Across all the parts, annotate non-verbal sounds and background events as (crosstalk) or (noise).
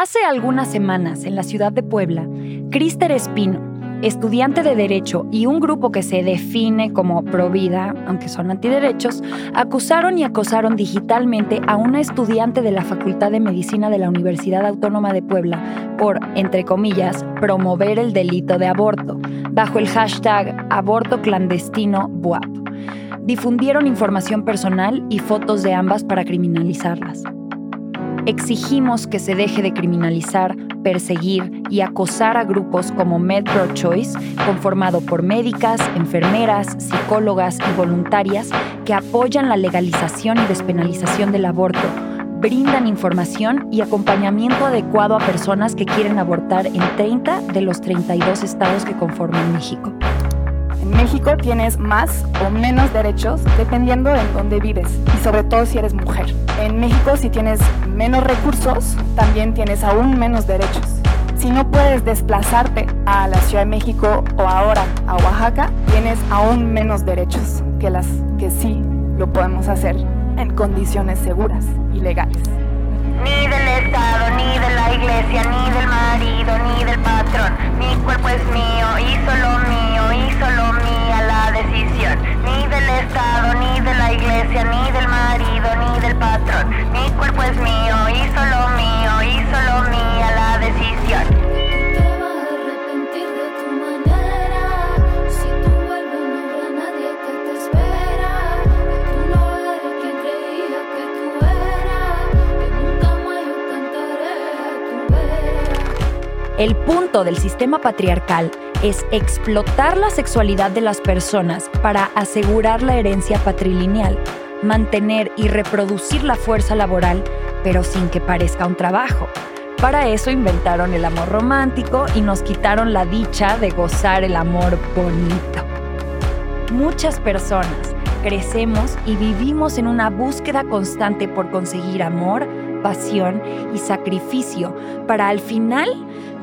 Hace algunas semanas, en la ciudad de Puebla, Crister Espino, estudiante de Derecho y un grupo que se define como provida, aunque son antiderechos, acusaron y acosaron digitalmente a una estudiante de la Facultad de Medicina de la Universidad Autónoma de Puebla por, entre comillas, promover el delito de aborto, bajo el hashtag aborto clandestino BUAP. Difundieron información personal y fotos de ambas para criminalizarlas. Exigimos que se deje de criminalizar, perseguir y acosar a grupos como MedPro Choice, conformado por médicas, enfermeras, psicólogas y voluntarias que apoyan la legalización y despenalización del aborto, brindan información y acompañamiento adecuado a personas que quieren abortar en 30 de los 32 estados que conforman México. En México tienes más o menos derechos dependiendo en dónde vives y sobre todo si eres mujer. En México si tienes menos recursos, también tienes aún menos derechos. Si no puedes desplazarte a la Ciudad de México o ahora a Oaxaca, tienes aún menos derechos que las que sí lo podemos hacer en condiciones seguras y legales. Ni del Estado, ni de la iglesia, ni del marido, ni del patrón. Mi cuerpo es mío y solo mío solo mía la decisión. Ni del Estado, ni de la iglesia, ni del marido, ni del patrón. Mi cuerpo es mío y solo mío y solo mía la decisión. El punto del sistema patriarcal es explotar la sexualidad de las personas para asegurar la herencia patrilineal, mantener y reproducir la fuerza laboral, pero sin que parezca un trabajo. Para eso inventaron el amor romántico y nos quitaron la dicha de gozar el amor bonito. Muchas personas crecemos y vivimos en una búsqueda constante por conseguir amor, pasión y sacrificio para al final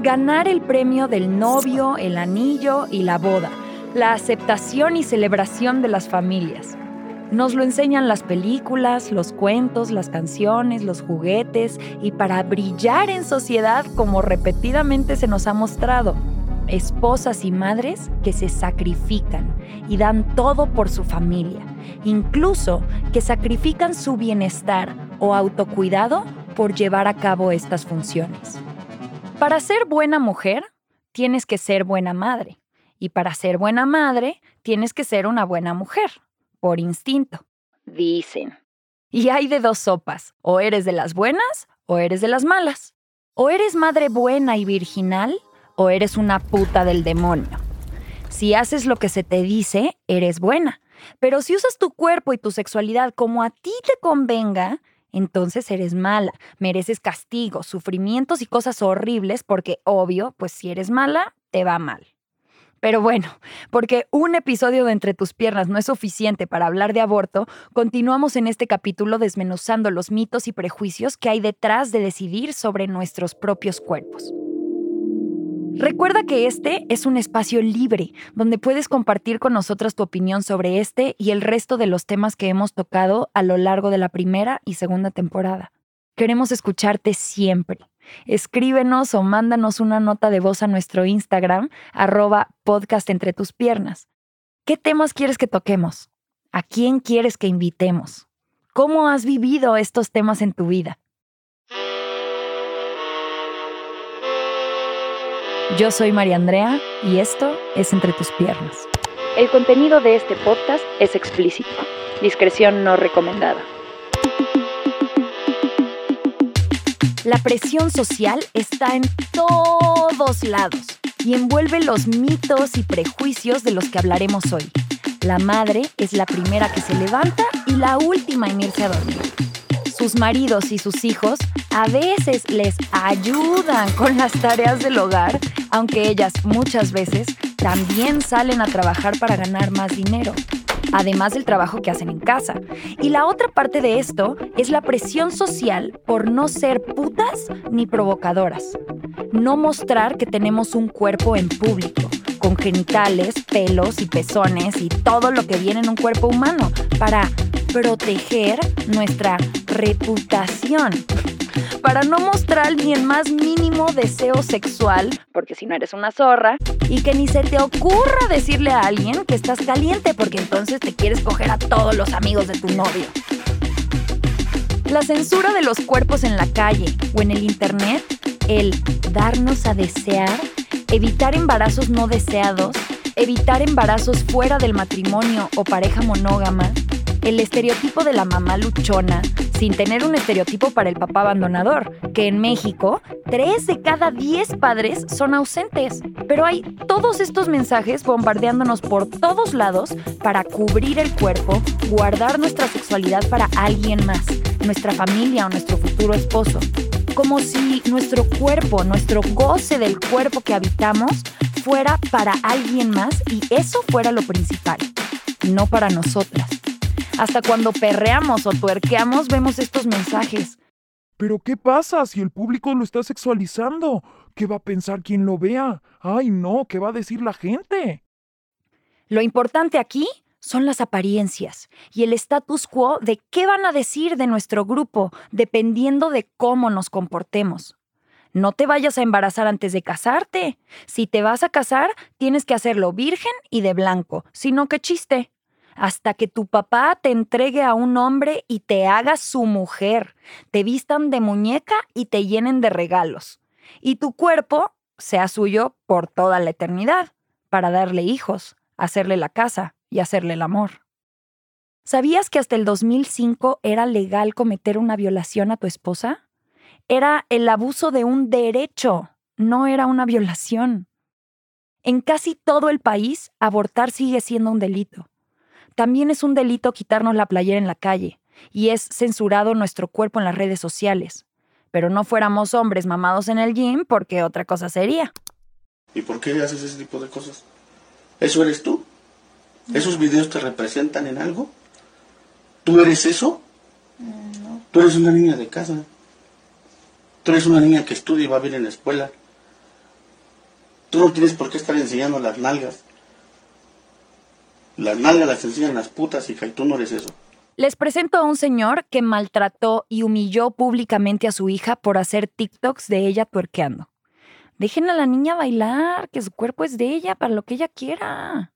ganar el premio del novio, el anillo y la boda, la aceptación y celebración de las familias. Nos lo enseñan las películas, los cuentos, las canciones, los juguetes y para brillar en sociedad como repetidamente se nos ha mostrado. Esposas y madres que se sacrifican y dan todo por su familia, incluso que sacrifican su bienestar o autocuidado por llevar a cabo estas funciones. Para ser buena mujer, tienes que ser buena madre. Y para ser buena madre, tienes que ser una buena mujer, por instinto. Dicen. Y hay de dos sopas, o eres de las buenas o eres de las malas. O eres madre buena y virginal, o eres una puta del demonio. Si haces lo que se te dice, eres buena. Pero si usas tu cuerpo y tu sexualidad como a ti te convenga, entonces eres mala, mereces castigo, sufrimientos y cosas horribles porque, obvio, pues si eres mala, te va mal. Pero bueno, (laughs) porque un episodio de Entre tus piernas no es suficiente para hablar de aborto, continuamos en este capítulo desmenuzando los mitos y prejuicios que hay detrás de decidir sobre nuestros propios cuerpos. Recuerda que este es un espacio libre donde puedes compartir con nosotros tu opinión sobre este y el resto de los temas que hemos tocado a lo largo de la primera y segunda temporada. Queremos escucharte siempre. Escríbenos o mándanos una nota de voz a nuestro Instagram, arroba podcast entre tus piernas. ¿Qué temas quieres que toquemos? ¿A quién quieres que invitemos? ¿Cómo has vivido estos temas en tu vida? Yo soy María Andrea y esto es Entre tus piernas. El contenido de este podcast es explícito. Discreción no recomendada. La presión social está en todos lados y envuelve los mitos y prejuicios de los que hablaremos hoy. La madre es la primera que se levanta y la última en irse a dormir sus maridos y sus hijos a veces les ayudan con las tareas del hogar, aunque ellas muchas veces también salen a trabajar para ganar más dinero, además del trabajo que hacen en casa. Y la otra parte de esto es la presión social por no ser putas ni provocadoras, no mostrar que tenemos un cuerpo en público con genitales, pelos y pezones y todo lo que viene en un cuerpo humano para proteger nuestra reputación. para no mostrar ni el más mínimo deseo sexual, porque si no eres una zorra, y que ni se te ocurra decirle a alguien que estás caliente, porque entonces te quieres coger a todos los amigos de tu novio. La censura de los cuerpos en la calle o en el internet, el darnos a desear, evitar embarazos no deseados, evitar embarazos fuera del matrimonio o pareja monógama, el estereotipo de la mamá luchona, sin tener un estereotipo para el papá abandonador, que en México, 3 de cada 10 padres son ausentes. Pero hay todos estos mensajes bombardeándonos por todos lados para cubrir el cuerpo, guardar nuestra sexualidad para alguien más, nuestra familia o nuestro futuro esposo. Como si nuestro cuerpo, nuestro goce del cuerpo que habitamos, fuera para alguien más y eso fuera lo principal, no para nosotras. Hasta cuando perreamos o tuerqueamos vemos estos mensajes. Pero ¿qué pasa si el público lo está sexualizando? ¿Qué va a pensar quien lo vea? Ay, no, ¿qué va a decir la gente? Lo importante aquí son las apariencias y el status quo de qué van a decir de nuestro grupo dependiendo de cómo nos comportemos. No te vayas a embarazar antes de casarte. Si te vas a casar, tienes que hacerlo virgen y de blanco, si no, qué chiste hasta que tu papá te entregue a un hombre y te haga su mujer, te vistan de muñeca y te llenen de regalos, y tu cuerpo sea suyo por toda la eternidad, para darle hijos, hacerle la casa y hacerle el amor. ¿Sabías que hasta el 2005 era legal cometer una violación a tu esposa? Era el abuso de un derecho, no era una violación. En casi todo el país, abortar sigue siendo un delito. También es un delito quitarnos la playera en la calle y es censurado nuestro cuerpo en las redes sociales. Pero no fuéramos hombres mamados en el gym porque otra cosa sería. ¿Y por qué haces ese tipo de cosas? ¿Eso eres tú? ¿Esos videos te representan en algo? ¿Tú eres eso? No. Tú eres una niña de casa. Tú eres una niña que estudia y va bien en la escuela. Tú no tienes por qué estar enseñando las nalgas. Las nalgas las enseñan las putas, hija, y tú no eres eso. Les presento a un señor que maltrató y humilló públicamente a su hija por hacer TikToks de ella tuerqueando. Dejen a la niña bailar, que su cuerpo es de ella para lo que ella quiera.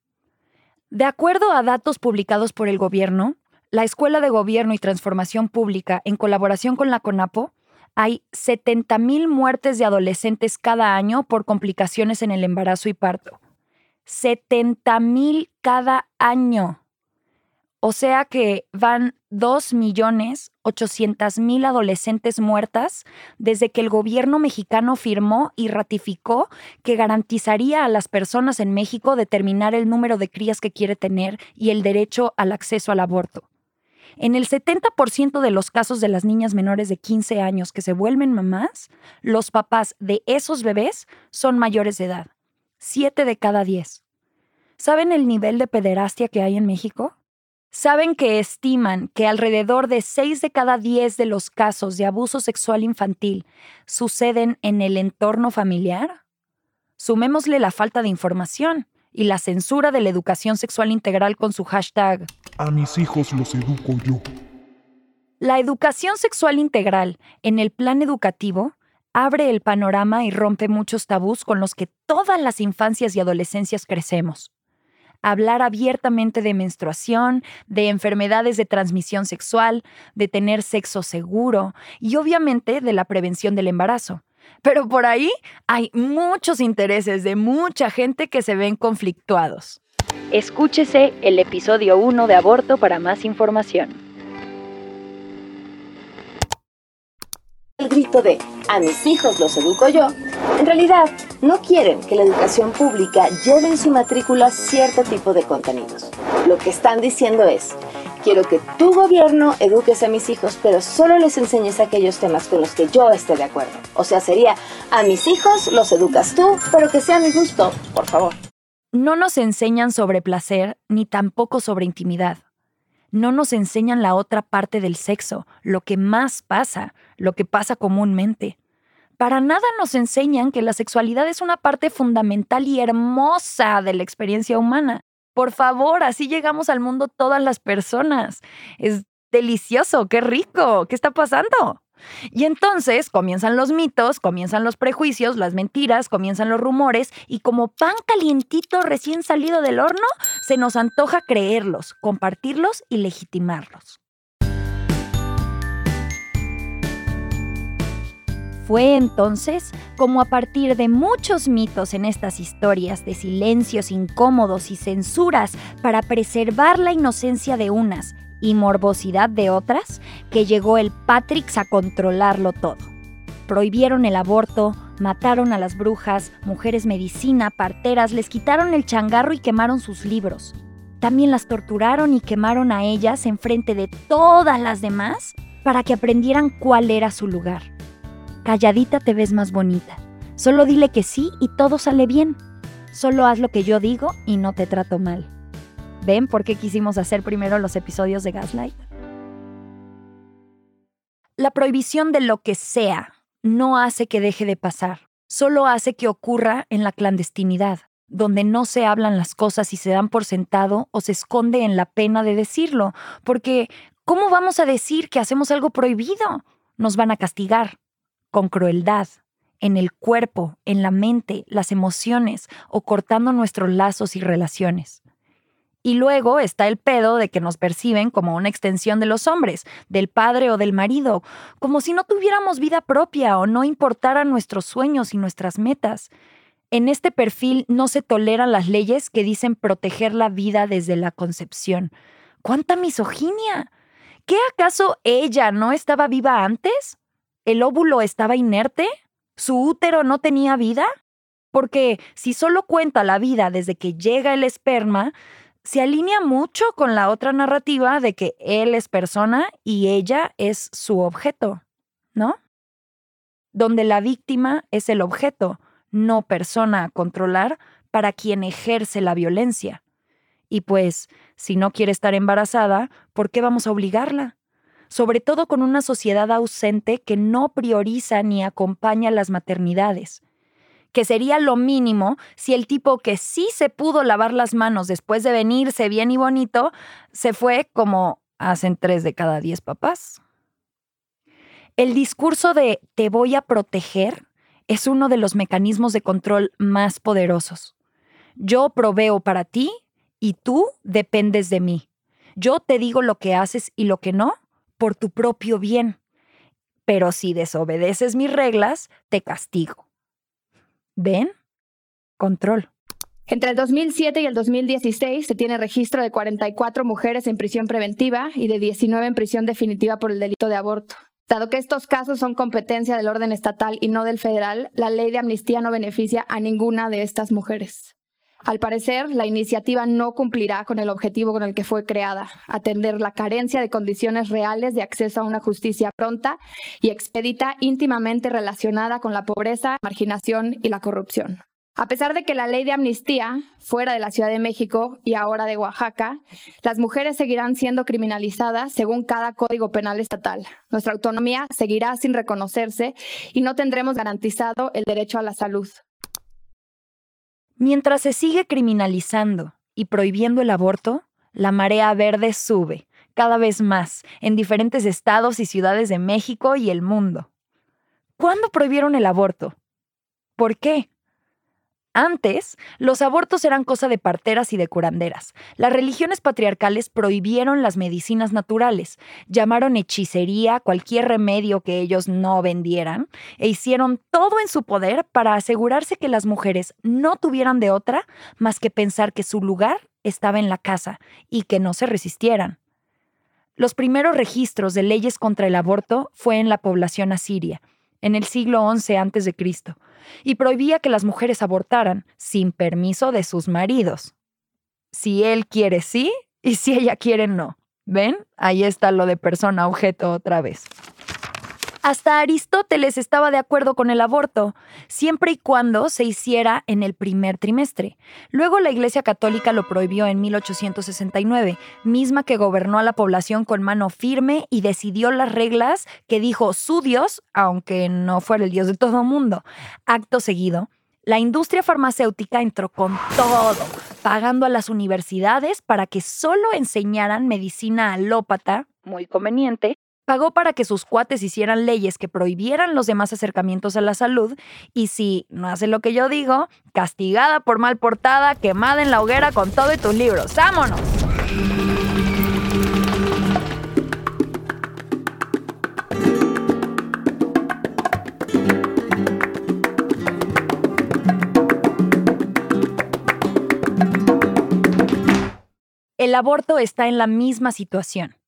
De acuerdo a datos publicados por el gobierno, la Escuela de Gobierno y Transformación Pública, en colaboración con la CONAPO, hay 70.000 muertes de adolescentes cada año por complicaciones en el embarazo y parto. 70 mil cada año. O sea que van 2.800.000 adolescentes muertas desde que el gobierno mexicano firmó y ratificó que garantizaría a las personas en México determinar el número de crías que quiere tener y el derecho al acceso al aborto. En el 70% de los casos de las niñas menores de 15 años que se vuelven mamás, los papás de esos bebés son mayores de edad. 7 de cada 10. ¿Saben el nivel de pederastia que hay en México? ¿Saben que estiman que alrededor de 6 de cada 10 de los casos de abuso sexual infantil suceden en el entorno familiar? Sumémosle la falta de información y la censura de la educación sexual integral con su hashtag A mis hijos los educo yo. La educación sexual integral en el plan educativo abre el panorama y rompe muchos tabús con los que todas las infancias y adolescencias crecemos hablar abiertamente de menstruación, de enfermedades de transmisión sexual, de tener sexo seguro y obviamente de la prevención del embarazo. Pero por ahí hay muchos intereses de mucha gente que se ven conflictuados. Escúchese el episodio 1 de Aborto para más información. El grito de a mis hijos los educo yo, en realidad no quieren que la educación pública lleve en su matrícula cierto tipo de contenidos. Lo que están diciendo es, quiero que tu gobierno eduques a mis hijos, pero solo les enseñes aquellos temas con los que yo esté de acuerdo. O sea, sería, a mis hijos los educas tú, pero que sea mi gusto, por favor. No nos enseñan sobre placer ni tampoco sobre intimidad no nos enseñan la otra parte del sexo, lo que más pasa, lo que pasa comúnmente. Para nada nos enseñan que la sexualidad es una parte fundamental y hermosa de la experiencia humana. Por favor, así llegamos al mundo todas las personas. Es delicioso, qué rico, ¿qué está pasando? Y entonces comienzan los mitos, comienzan los prejuicios, las mentiras, comienzan los rumores y como pan calientito recién salido del horno, se nos antoja creerlos, compartirlos y legitimarlos. Fue entonces como a partir de muchos mitos en estas historias de silencios incómodos y censuras para preservar la inocencia de unas y morbosidad de otras que llegó el Patrix a controlarlo todo. Prohibieron el aborto, mataron a las brujas, mujeres medicina, parteras, les quitaron el changarro y quemaron sus libros. También las torturaron y quemaron a ellas en frente de todas las demás para que aprendieran cuál era su lugar Calladita te ves más bonita. Solo dile que sí y todo sale bien. Solo haz lo que yo digo y no te trato mal. ¿Ven por qué quisimos hacer primero los episodios de Gaslight? La prohibición de lo que sea no hace que deje de pasar, solo hace que ocurra en la clandestinidad, donde no se hablan las cosas y se dan por sentado o se esconde en la pena de decirlo, porque ¿cómo vamos a decir que hacemos algo prohibido? Nos van a castigar, con crueldad, en el cuerpo, en la mente, las emociones o cortando nuestros lazos y relaciones. Y luego está el pedo de que nos perciben como una extensión de los hombres, del padre o del marido, como si no tuviéramos vida propia o no importaran nuestros sueños y nuestras metas. En este perfil no se toleran las leyes que dicen proteger la vida desde la concepción. ¡Cuánta misoginia! ¿Qué acaso ella no estaba viva antes? ¿El óvulo estaba inerte? ¿Su útero no tenía vida? Porque si solo cuenta la vida desde que llega el esperma, se alinea mucho con la otra narrativa de que él es persona y ella es su objeto, ¿no? Donde la víctima es el objeto, no persona a controlar para quien ejerce la violencia. Y pues, si no quiere estar embarazada, ¿por qué vamos a obligarla? Sobre todo con una sociedad ausente que no prioriza ni acompaña las maternidades que sería lo mínimo si el tipo que sí se pudo lavar las manos después de venirse bien y bonito, se fue como hacen tres de cada diez papás. El discurso de te voy a proteger es uno de los mecanismos de control más poderosos. Yo proveo para ti y tú dependes de mí. Yo te digo lo que haces y lo que no, por tu propio bien. Pero si desobedeces mis reglas, te castigo. ¿Ven? Control. Entre el 2007 y el 2016 se tiene registro de 44 mujeres en prisión preventiva y de 19 en prisión definitiva por el delito de aborto. Dado que estos casos son competencia del orden estatal y no del federal, la ley de amnistía no beneficia a ninguna de estas mujeres. Al parecer, la iniciativa no cumplirá con el objetivo con el que fue creada, atender la carencia de condiciones reales de acceso a una justicia pronta y expedita íntimamente relacionada con la pobreza, marginación y la corrupción. A pesar de que la ley de amnistía, fuera de la Ciudad de México y ahora de Oaxaca, las mujeres seguirán siendo criminalizadas según cada código penal estatal. Nuestra autonomía seguirá sin reconocerse y no tendremos garantizado el derecho a la salud. Mientras se sigue criminalizando y prohibiendo el aborto, la marea verde sube, cada vez más, en diferentes estados y ciudades de México y el mundo. ¿Cuándo prohibieron el aborto? ¿Por qué? Antes, los abortos eran cosa de parteras y de curanderas. Las religiones patriarcales prohibieron las medicinas naturales, llamaron hechicería cualquier remedio que ellos no vendieran e hicieron todo en su poder para asegurarse que las mujeres no tuvieran de otra más que pensar que su lugar estaba en la casa y que no se resistieran. Los primeros registros de leyes contra el aborto fue en la población asiria, en el siglo XI a.C., y prohibía que las mujeres abortaran sin permiso de sus maridos. Si él quiere sí y si ella quiere no. ¿Ven? Ahí está lo de persona objeto otra vez. Hasta Aristóteles estaba de acuerdo con el aborto, siempre y cuando se hiciera en el primer trimestre. Luego la Iglesia Católica lo prohibió en 1869, misma que gobernó a la población con mano firme y decidió las reglas que dijo su Dios, aunque no fuera el Dios de todo mundo. Acto seguido, la industria farmacéutica entró con todo, pagando a las universidades para que solo enseñaran medicina alópata, muy conveniente, Pagó para que sus cuates hicieran leyes que prohibieran los demás acercamientos a la salud y si no hace lo que yo digo, castigada por mal portada, quemada en la hoguera con todo y tus libros. ¡Vámonos! El aborto está en la misma situación.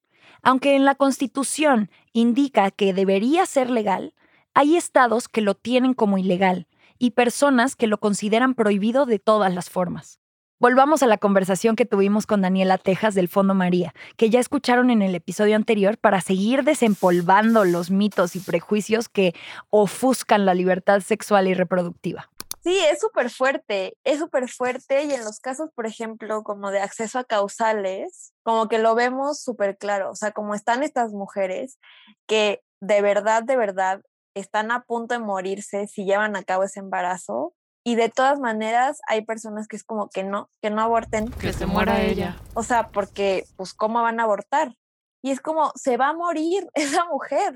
Aunque en la Constitución indica que debería ser legal, hay estados que lo tienen como ilegal y personas que lo consideran prohibido de todas las formas. Volvamos a la conversación que tuvimos con Daniela Tejas del Fondo María, que ya escucharon en el episodio anterior para seguir desempolvando los mitos y prejuicios que ofuscan la libertad sexual y reproductiva. Sí, es súper fuerte, es súper fuerte y en los casos, por ejemplo, como de acceso a causales, como que lo vemos súper claro, o sea, como están estas mujeres que de verdad, de verdad están a punto de morirse si llevan a cabo ese embarazo y de todas maneras hay personas que es como que no, que no aborten. Que se muera ella. O sea, porque pues cómo van a abortar. Y es como, se va a morir (laughs) esa mujer.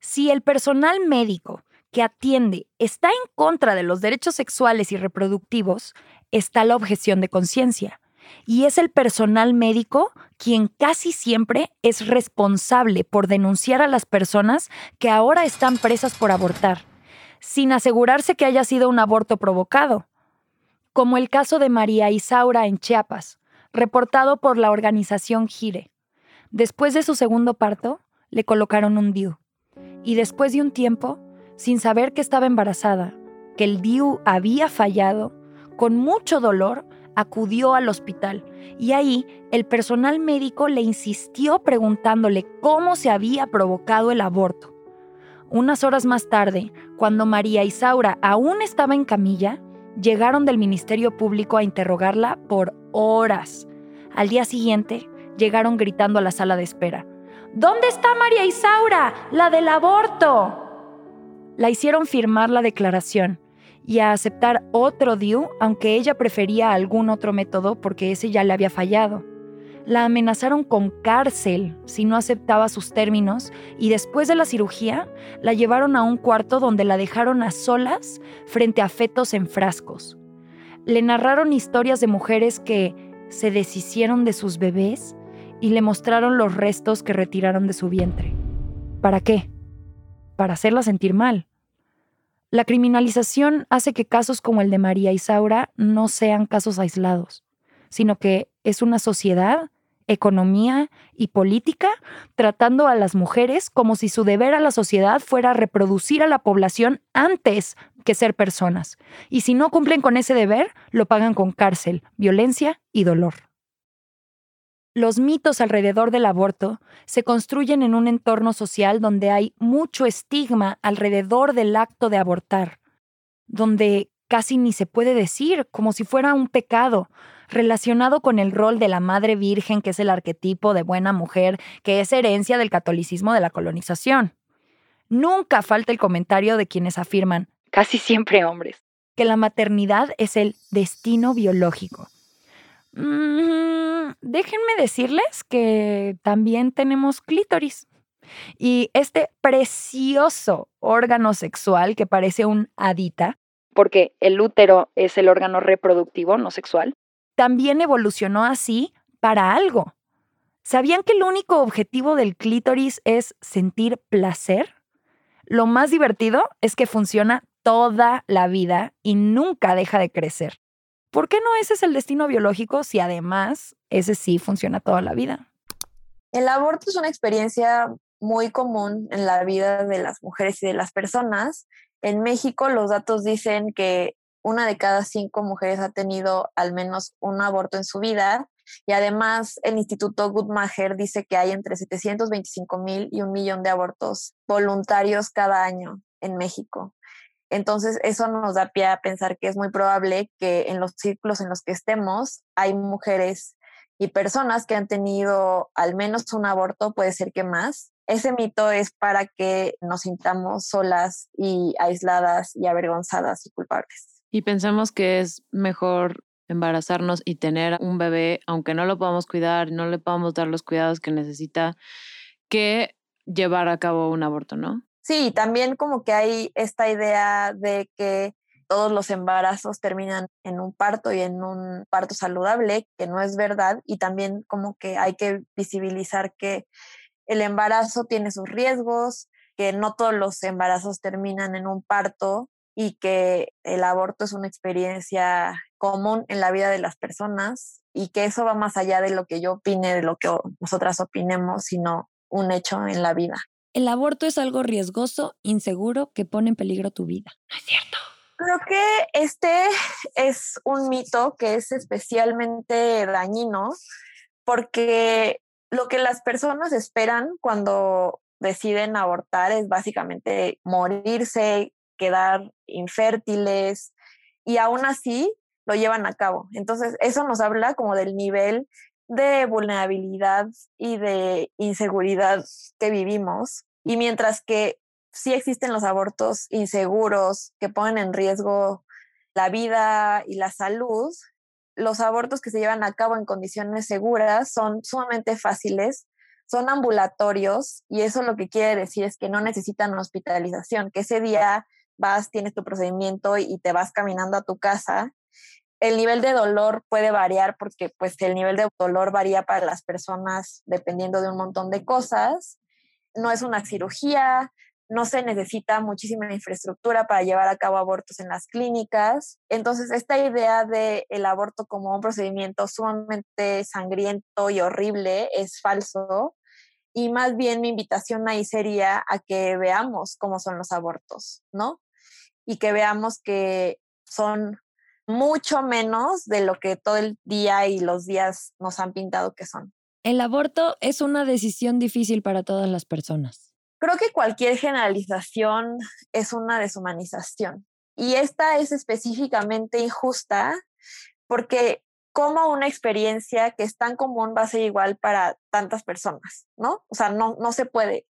Si el personal médico que atiende está en contra de los derechos sexuales y reproductivos, está la objeción de conciencia. Y es el personal médico quien casi siempre es responsable por denunciar a las personas que ahora están presas por abortar, sin asegurarse que haya sido un aborto provocado, como el caso de María Isaura en Chiapas, reportado por la organización Gire. Después de su segundo parto, le colocaron un DIU. Y después de un tiempo, sin saber que estaba embarazada, que el DIU había fallado, con mucho dolor acudió al hospital y ahí el personal médico le insistió preguntándole cómo se había provocado el aborto. Unas horas más tarde, cuando María Isaura aún estaba en camilla, llegaron del Ministerio Público a interrogarla por horas. Al día siguiente, llegaron gritando a la sala de espera. ¿Dónde está María Isaura, la del aborto? La hicieron firmar la declaración y a aceptar otro DIU, aunque ella prefería algún otro método porque ese ya le había fallado. La amenazaron con cárcel si no aceptaba sus términos y después de la cirugía la llevaron a un cuarto donde la dejaron a solas frente a fetos en frascos. Le narraron historias de mujeres que se deshicieron de sus bebés y le mostraron los restos que retiraron de su vientre. ¿Para qué? Para hacerla sentir mal. La criminalización hace que casos como el de María Isaura no sean casos aislados, sino que es una sociedad, economía y política tratando a las mujeres como si su deber a la sociedad fuera reproducir a la población antes que ser personas. Y si no cumplen con ese deber, lo pagan con cárcel, violencia y dolor. Los mitos alrededor del aborto se construyen en un entorno social donde hay mucho estigma alrededor del acto de abortar, donde casi ni se puede decir, como si fuera un pecado, relacionado con el rol de la Madre Virgen, que es el arquetipo de buena mujer, que es herencia del catolicismo de la colonización. Nunca falta el comentario de quienes afirman, casi siempre hombres, que la maternidad es el destino biológico Mm, déjenme decirles que también tenemos clítoris. Y este precioso órgano sexual que parece un hadita, porque el útero es el órgano reproductivo, no sexual, también evolucionó así para algo. ¿Sabían que el único objetivo del clítoris es sentir placer? Lo más divertido es que funciona toda la vida y nunca deja de crecer. ¿Por qué no ese es el destino biológico si además ese sí funciona toda la vida? El aborto es una experiencia muy común en la vida de las mujeres y de las personas. En México los datos dicen que una de cada cinco mujeres ha tenido al menos un aborto en su vida y además el Instituto Guttmacher dice que hay entre 725 mil y un millón de abortos voluntarios cada año en México. Entonces, eso nos da pie a pensar que es muy probable que en los círculos en los que estemos hay mujeres y personas que han tenido al menos un aborto, puede ser que más. Ese mito es para que nos sintamos solas y aisladas y avergonzadas y culpables. Y pensamos que es mejor embarazarnos y tener un bebé, aunque no lo podamos cuidar, no le podamos dar los cuidados que necesita, que llevar a cabo un aborto, ¿no? Sí, también como que hay esta idea de que todos los embarazos terminan en un parto y en un parto saludable, que no es verdad, y también como que hay que visibilizar que el embarazo tiene sus riesgos, que no todos los embarazos terminan en un parto y que el aborto es una experiencia común en la vida de las personas y que eso va más allá de lo que yo opine, de lo que nosotras opinemos, sino un hecho en la vida. El aborto es algo riesgoso, inseguro, que pone en peligro tu vida. No es cierto. Creo que este es un mito que es especialmente dañino porque lo que las personas esperan cuando deciden abortar es básicamente morirse, quedar infértiles y aún así lo llevan a cabo. Entonces, eso nos habla como del nivel de vulnerabilidad y de inseguridad que vivimos. Y mientras que sí existen los abortos inseguros que ponen en riesgo la vida y la salud, los abortos que se llevan a cabo en condiciones seguras son sumamente fáciles, son ambulatorios y eso lo que quiere decir es que no necesitan hospitalización, que ese día vas, tienes tu procedimiento y te vas caminando a tu casa. El nivel de dolor puede variar porque pues el nivel de dolor varía para las personas dependiendo de un montón de cosas. No es una cirugía, no se necesita muchísima infraestructura para llevar a cabo abortos en las clínicas. Entonces, esta idea del el aborto como un procedimiento sumamente sangriento y horrible es falso. Y más bien mi invitación ahí sería a que veamos cómo son los abortos, ¿no? Y que veamos que son mucho menos de lo que todo el día y los días nos han pintado que son. El aborto es una decisión difícil para todas las personas Creo que cualquier generalización es una deshumanización y esta es específicamente injusta porque como una experiencia que es tan común va a ser igual para tantas personas, ¿no? O sea, no, no se puede.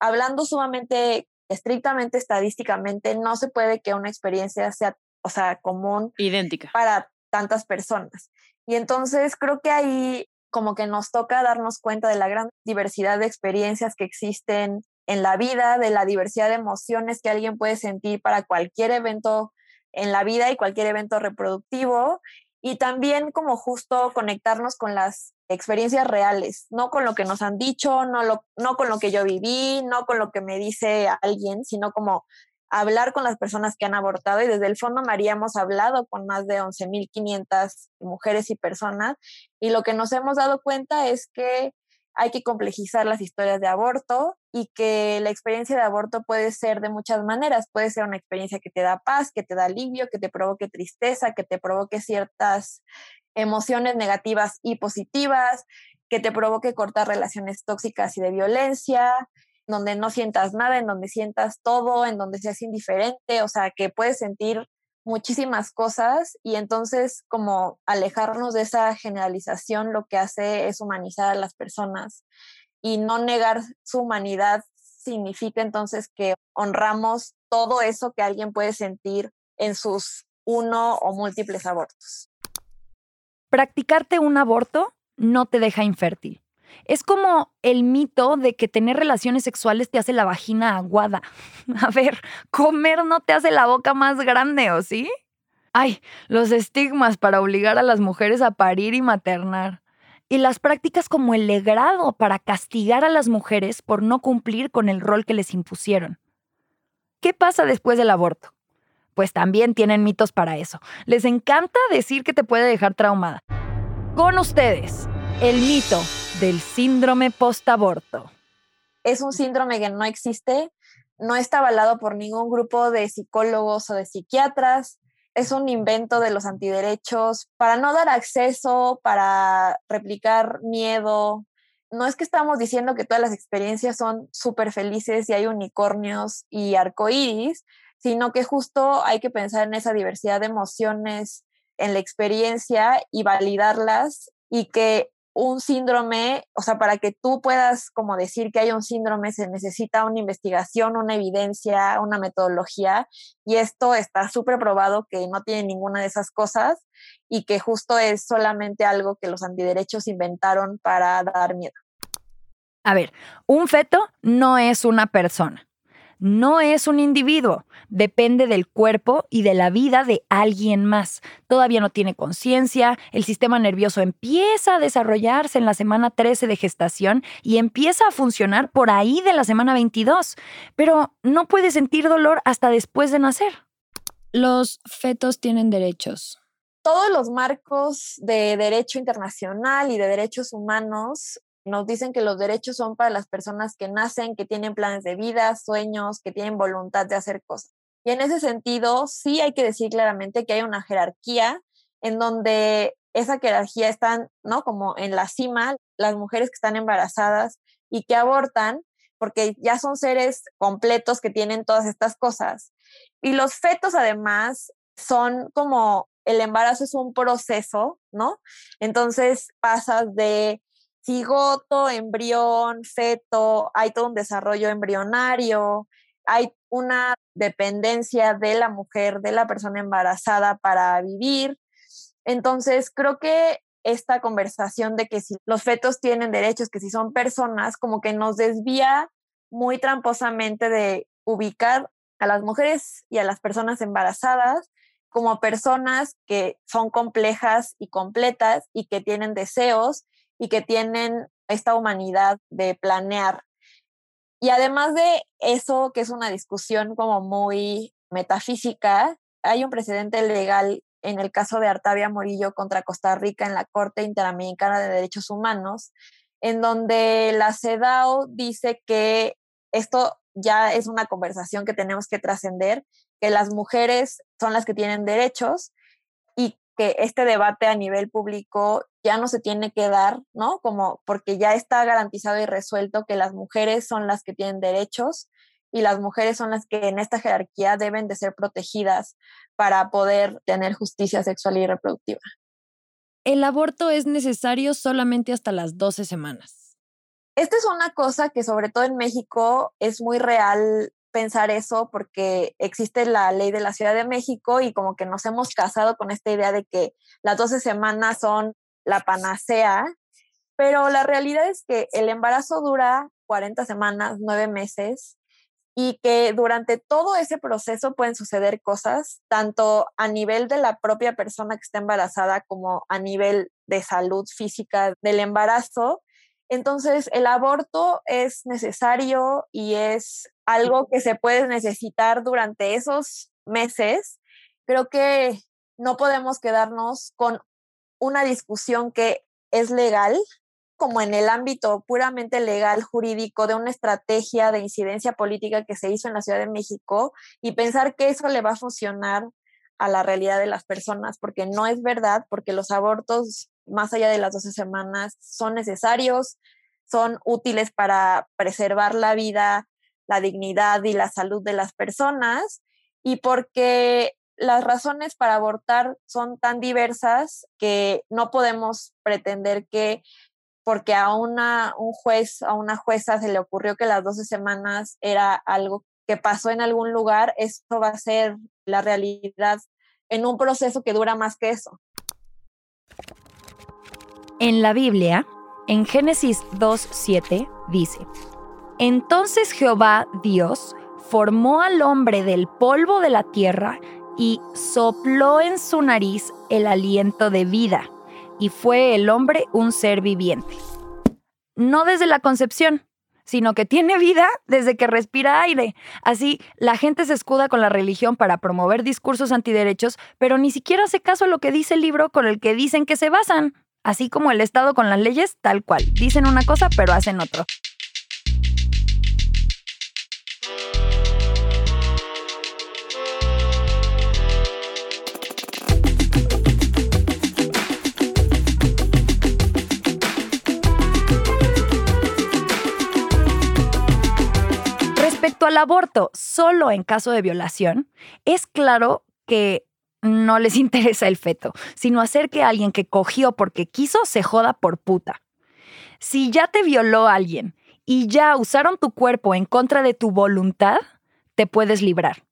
Hablando sumamente, estrictamente estadísticamente, no se puede que una experiencia sea, o sea, común. Idéntica. Para tantas personas. Y entonces creo que ahí como que nos toca darnos cuenta de la gran diversidad de experiencias que existen en la vida, de la diversidad de emociones que alguien puede sentir para cualquier evento en la vida y cualquier evento reproductivo y también como justo conectarnos con las experiencias reales, no con lo que nos han dicho, no, lo, no con lo que yo viví, no con lo que me dice alguien, sino como hablar con las personas que han abortado y desde el Fondo María hemos hablado con más de 11.500 mujeres y personas y lo que nos hemos dado cuenta es que hay que complejizar las historias de aborto y que la experiencia de aborto puede ser de muchas maneras. Puede ser una experiencia que te da paz, que te da alivio, que te provoque tristeza, que te provoque ciertas emociones negativas y positivas, que te provoque cortar relaciones tóxicas y de violencia, donde no sientas nada, en donde sientas todo, en donde seas indiferente, o sea, que puedes sentir muchísimas cosas y entonces como alejarnos de esa generalización lo que hace es humanizar a las personas y no negar su humanidad significa entonces que honramos todo eso que alguien puede sentir en sus uno o múltiples abortos. Practicarte un aborto no te deja infértil. Es como el mito de que tener relaciones sexuales te hace la vagina aguada. (laughs) A ver, comer no te hace la boca más grande, ¿o sí? Ay, los estigmas para obligar a las mujeres a parir y maternar. Y las prácticas como el legrado para castigar a las mujeres por no cumplir con el rol que les impusieron. ¿Qué pasa después del aborto? Pues también tienen mitos para eso. Les encanta decir que te puede dejar traumada. Con ustedes, el mito del síndrome postaborto. Es un síndrome que no existe, no está avalado por ningún grupo de psicólogos o de psiquiatras, es un invento de los antiderechos para no dar acceso, para replicar miedo. No es que estamos diciendo que todas las experiencias son súper felices y hay unicornios y arcoíris, sino que justo hay que pensar en esa diversidad de emociones en la experiencia y validarlas y que un síndrome, o sea, para que tú puedas como decir que hay un síndrome se necesita una investigación, una evidencia, una metodología y esto está súper probado que no tiene ninguna de esas cosas y que justo es solamente algo que los antiderechos inventaron para dar miedo. A ver, un feto no es una persona, no es un individuo, depende del cuerpo y de la vida de alguien más. Todavía no tiene conciencia, el sistema nervioso empieza a desarrollarse en la semana 13 de gestación y empieza a funcionar por ahí de la semana 22, pero no puede sentir dolor hasta después de nacer. Los fetos tienen derechos. Todos los marcos de derecho internacional y de derechos humanos nos dicen que los derechos son para las personas que nacen, que tienen planes de vida, sueños, que tienen voluntad de hacer cosas. Y en ese sentido, sí hay que decir claramente que hay una jerarquía en donde esa jerarquía está, ¿no? Como en la cima, las mujeres que están embarazadas y que abortan, porque ya son seres completos que tienen todas estas cosas. Y los fetos además son como el embarazo es un proceso, ¿no? Entonces pasas de cigoto, embrión, feto, hay todo un desarrollo embrionario, hay una dependencia de la mujer, de la persona embarazada para vivir. Entonces, creo que esta conversación de que si los fetos tienen derechos, que si son personas, como que nos desvía muy tramposamente de ubicar a las mujeres y a las personas embarazadas como personas que son complejas y completas y que tienen deseos y que tienen esta humanidad de planear. Y además de eso, que es una discusión como muy metafísica, hay un precedente legal en el caso de Artavia Morillo contra Costa Rica en la Corte Interamericana de Derechos Humanos, en donde la CEDAW dice que esto ya es una conversación que tenemos que trascender, que las mujeres son las que tienen derechos que este debate a nivel público ya no se tiene que dar, ¿no? Como porque ya está garantizado y resuelto que las mujeres son las que tienen derechos y las mujeres son las que en esta jerarquía deben de ser protegidas para poder tener justicia sexual y reproductiva. El aborto es necesario solamente hasta las 12 semanas. Esta es una cosa que sobre todo en México es muy real pensar eso porque existe la ley de la Ciudad de México y como que nos hemos casado con esta idea de que las 12 semanas son la panacea, pero la realidad es que el embarazo dura 40 semanas, 9 meses y que durante todo ese proceso pueden suceder cosas, tanto a nivel de la propia persona que está embarazada como a nivel de salud física del embarazo. Entonces, el aborto es necesario y es algo que se puede necesitar durante esos meses, creo que no podemos quedarnos con una discusión que es legal, como en el ámbito puramente legal, jurídico, de una estrategia de incidencia política que se hizo en la Ciudad de México y pensar que eso le va a funcionar a la realidad de las personas, porque no es verdad, porque los abortos más allá de las 12 semanas son necesarios, son útiles para preservar la vida la dignidad y la salud de las personas y porque las razones para abortar son tan diversas que no podemos pretender que porque a una, un juez, a una jueza se le ocurrió que las 12 semanas era algo que pasó en algún lugar, esto va a ser la realidad en un proceso que dura más que eso. En la Biblia, en Génesis 2.7, dice, entonces Jehová Dios formó al hombre del polvo de la tierra y sopló en su nariz el aliento de vida, y fue el hombre un ser viviente. No desde la concepción, sino que tiene vida desde que respira aire. Así, la gente se escuda con la religión para promover discursos antiderechos, pero ni siquiera hace caso a lo que dice el libro con el que dicen que se basan. Así como el Estado con las leyes, tal cual. Dicen una cosa, pero hacen otro. Respecto al aborto, solo en caso de violación, es claro que no les (laughs) interesa el feto, sino hacer que alguien que cogió porque quiso se joda por puta. Si ya te violó alguien y ya usaron tu cuerpo en contra de tu voluntad, te puedes librar.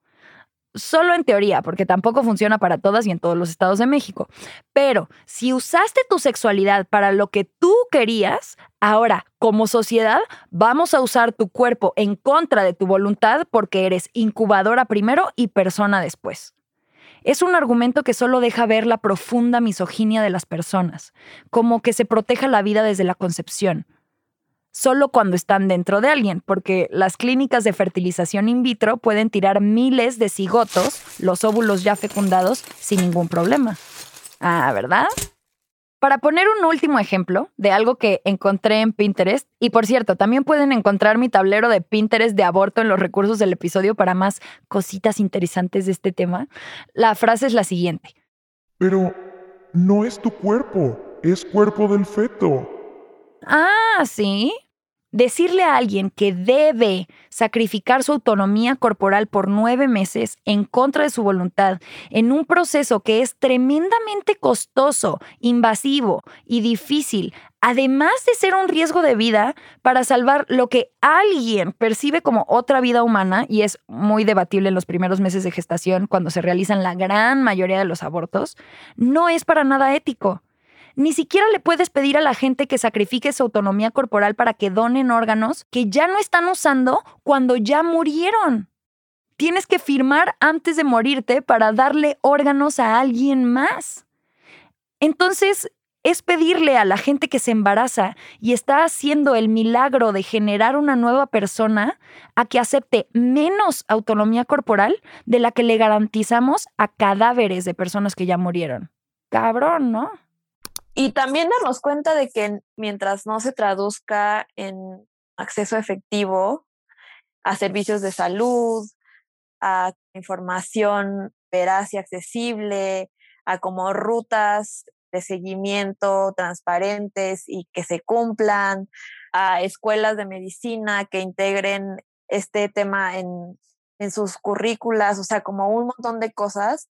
solo en teoría, porque tampoco funciona para todas y en todos los estados de México. Pero si usaste tu sexualidad para lo que tú querías, ahora, como sociedad, vamos a usar tu cuerpo en contra de tu voluntad porque eres incubadora primero y persona después. Es un argumento que solo deja ver la profunda misoginia de las personas, como que se proteja la vida desde la concepción, solo cuando están dentro de alguien, porque las clínicas de fertilización in vitro pueden tirar miles de cigotos, los óvulos ya fecundados, sin ningún problema. Ah, ¿verdad? Para poner un último ejemplo de algo que encontré en Pinterest, y por cierto, también pueden encontrar mi tablero de Pinterest de aborto en los recursos del episodio para más cositas interesantes de este tema, la frase es la siguiente. Pero no es tu cuerpo, es cuerpo del feto. Ah, sí. Decirle a alguien que debe sacrificar su autonomía corporal por nueve meses en contra de su voluntad, en un proceso que es tremendamente costoso, invasivo y difícil, además de ser un riesgo de vida para salvar lo que alguien percibe como otra vida humana, y es muy debatible en los primeros meses de gestación cuando se realizan la gran mayoría de los abortos, no es para nada ético. Ni siquiera le puedes pedir a la gente que sacrifique su autonomía corporal para que donen órganos que ya no están usando cuando ya murieron. Tienes que firmar antes de morirte para darle órganos a alguien más. Entonces, es pedirle a la gente que se embaraza y está haciendo el milagro de generar una nueva persona a que acepte menos autonomía corporal de la que le garantizamos a cadáveres de personas que ya murieron. Cabrón, ¿no? Y también darnos cuenta de que mientras no se traduzca en acceso efectivo a servicios de salud, a información veraz y accesible, a como rutas de seguimiento transparentes y que se cumplan, a escuelas de medicina que integren este tema en, en sus currículas, o sea, como un montón de cosas.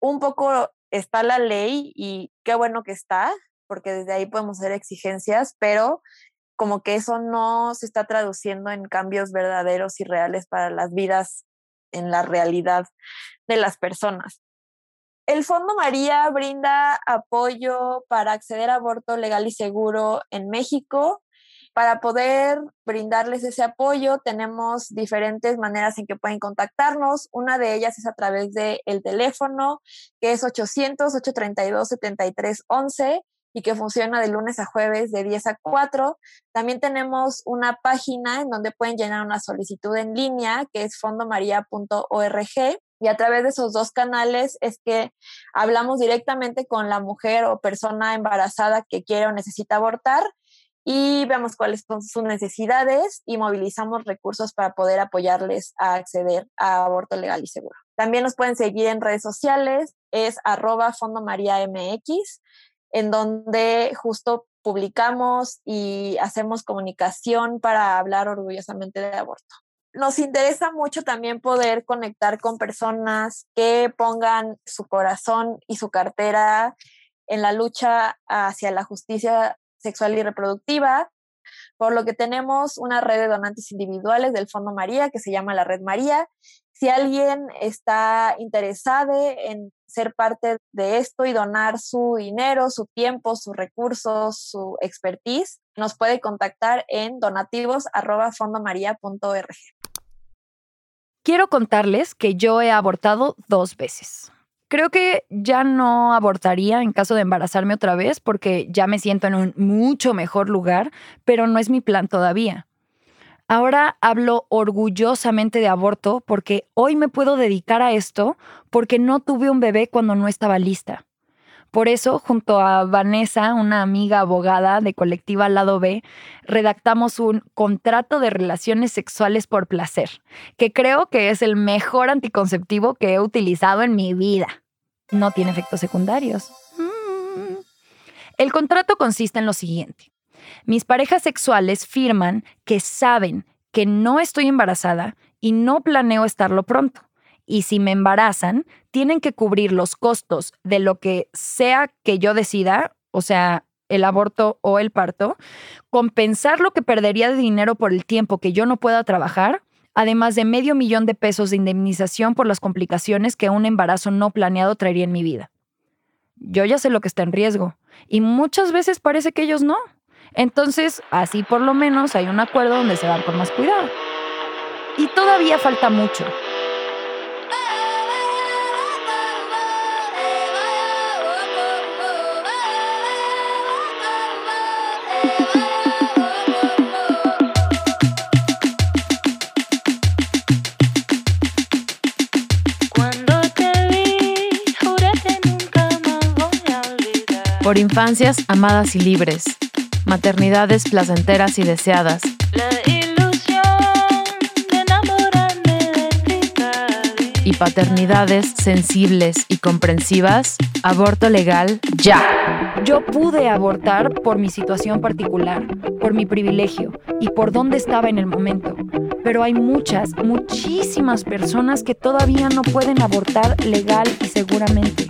Un poco está la ley y qué bueno que está, porque desde ahí podemos hacer exigencias, pero como que eso no se está traduciendo en cambios verdaderos y reales para las vidas en la realidad de las personas. El Fondo María brinda apoyo para acceder a aborto legal y seguro en México. Para poder brindarles ese apoyo, tenemos diferentes maneras en que pueden contactarnos. Una de ellas es a través del el teléfono, que es 800-832-7311 y que funciona de lunes a jueves de 10 a 4. También tenemos una página en donde pueden llenar una solicitud en línea, que es fondomaria.org. Y a través de esos dos canales es que hablamos directamente con la mujer o persona embarazada que quiere o necesita abortar y vemos cuáles son sus necesidades y movilizamos recursos para poder apoyarles a acceder a aborto legal y seguro. También nos pueden seguir en redes sociales, es arroba fondomariamx en donde justo publicamos y hacemos comunicación para hablar orgullosamente de aborto. Nos interesa mucho también poder conectar con personas que pongan su corazón y su cartera en la lucha hacia la justicia sexual y reproductiva, por lo que tenemos una red de donantes individuales del Fondo María que se llama la Red María. Si alguien está interesado en ser parte de esto y donar su dinero, su tiempo, sus recursos, su expertise, nos puede contactar en donativos.fondomaria.org. Quiero contarles que yo he abortado dos veces. Creo que ya no abortaría en caso de embarazarme otra vez porque ya me siento en un mucho mejor lugar, pero no es mi plan todavía. Ahora hablo orgullosamente de aborto porque hoy me puedo dedicar a esto porque no tuve un bebé cuando no estaba lista. Por eso, junto a Vanessa, una amiga abogada de colectiva Lado B, redactamos un contrato de relaciones sexuales por placer, que creo que es el mejor anticonceptivo que he utilizado en mi vida. No tiene efectos secundarios. El contrato consiste en lo siguiente. Mis parejas sexuales firman que saben que no estoy embarazada y no planeo estarlo pronto. Y si me embarazan, tienen que cubrir los costos de lo que sea que yo decida, o sea, el aborto o el parto, compensar lo que perdería de dinero por el tiempo que yo no pueda trabajar, además de medio millón de pesos de indemnización por las complicaciones que un embarazo no planeado traería en mi vida. Yo ya sé lo que está en riesgo, y muchas veces parece que ellos no. Entonces, así por lo menos hay un acuerdo donde se van con más cuidado. Y todavía falta mucho. Por infancias amadas y libres, maternidades placenteras y deseadas. Y paternidades sensibles y comprensivas, aborto legal ya. Yo pude abortar por mi situación particular, por mi privilegio y por dónde estaba en el momento. Pero hay muchas, muchísimas personas que todavía no pueden abortar legal y seguramente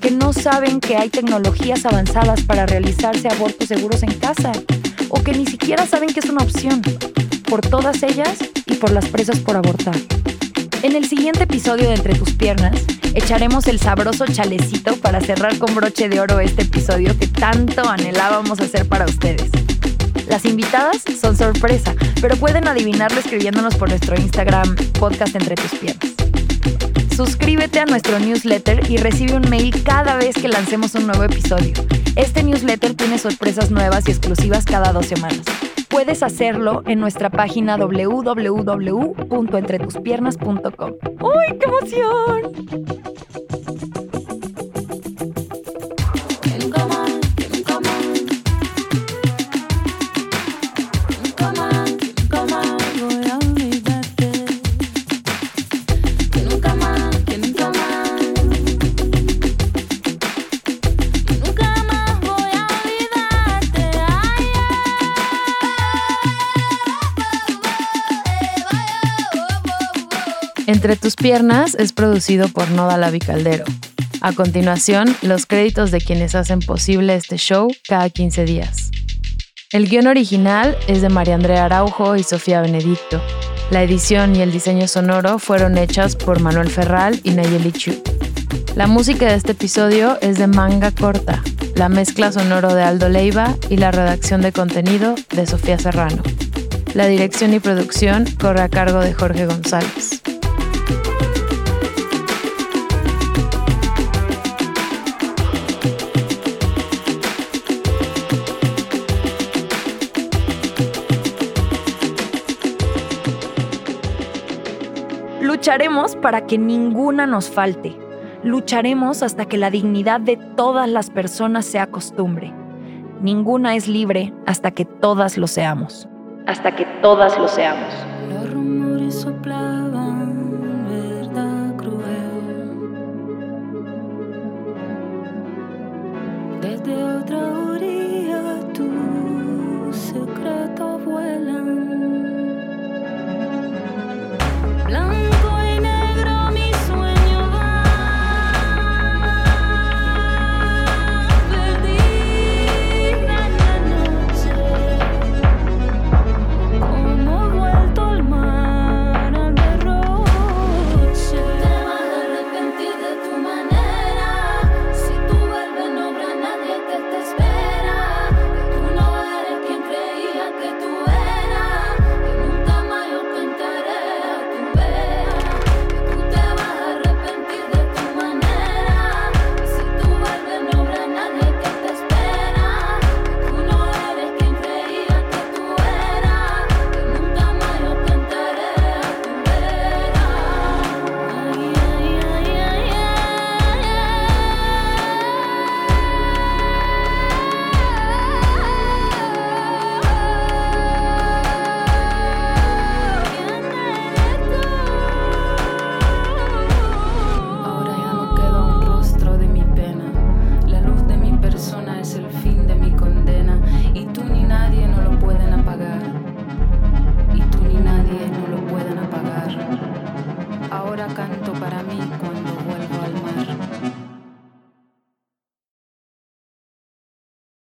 que no saben que hay tecnologías avanzadas para realizarse abortos seguros en casa o que ni siquiera saben que es una opción. Por todas ellas y por las presas por abortar. En el siguiente episodio de Entre tus piernas, echaremos el sabroso chalecito para cerrar con broche de oro este episodio que tanto anhelábamos hacer para ustedes. Las invitadas son sorpresa, pero pueden adivinarlo escribiéndonos por nuestro Instagram, podcast Entre tus piernas. Suscríbete a nuestro newsletter y recibe un mail cada vez que lancemos un nuevo episodio. Este newsletter tiene sorpresas nuevas y exclusivas cada dos semanas. Puedes hacerlo en nuestra página www.entretuspiernas.com. ¡Uy, qué emoción! Entre tus piernas es producido por Noda Lavi Caldero. A continuación, los créditos de quienes hacen posible este show cada 15 días. El guion original es de María Andrea Araujo y Sofía Benedicto. La edición y el diseño sonoro fueron hechas por Manuel Ferral y Nayeli Chu. La música de este episodio es de Manga Corta, la mezcla sonoro de Aldo Leiva y la redacción de contenido de Sofía Serrano. La dirección y producción corre a cargo de Jorge González. Lucharemos para que ninguna nos falte. Lucharemos hasta que la dignidad de todas las personas sea costumbre. Ninguna es libre hasta que todas lo seamos. Hasta que todas lo seamos. Los rumores soplaban verdad cruel. Desde otra orilla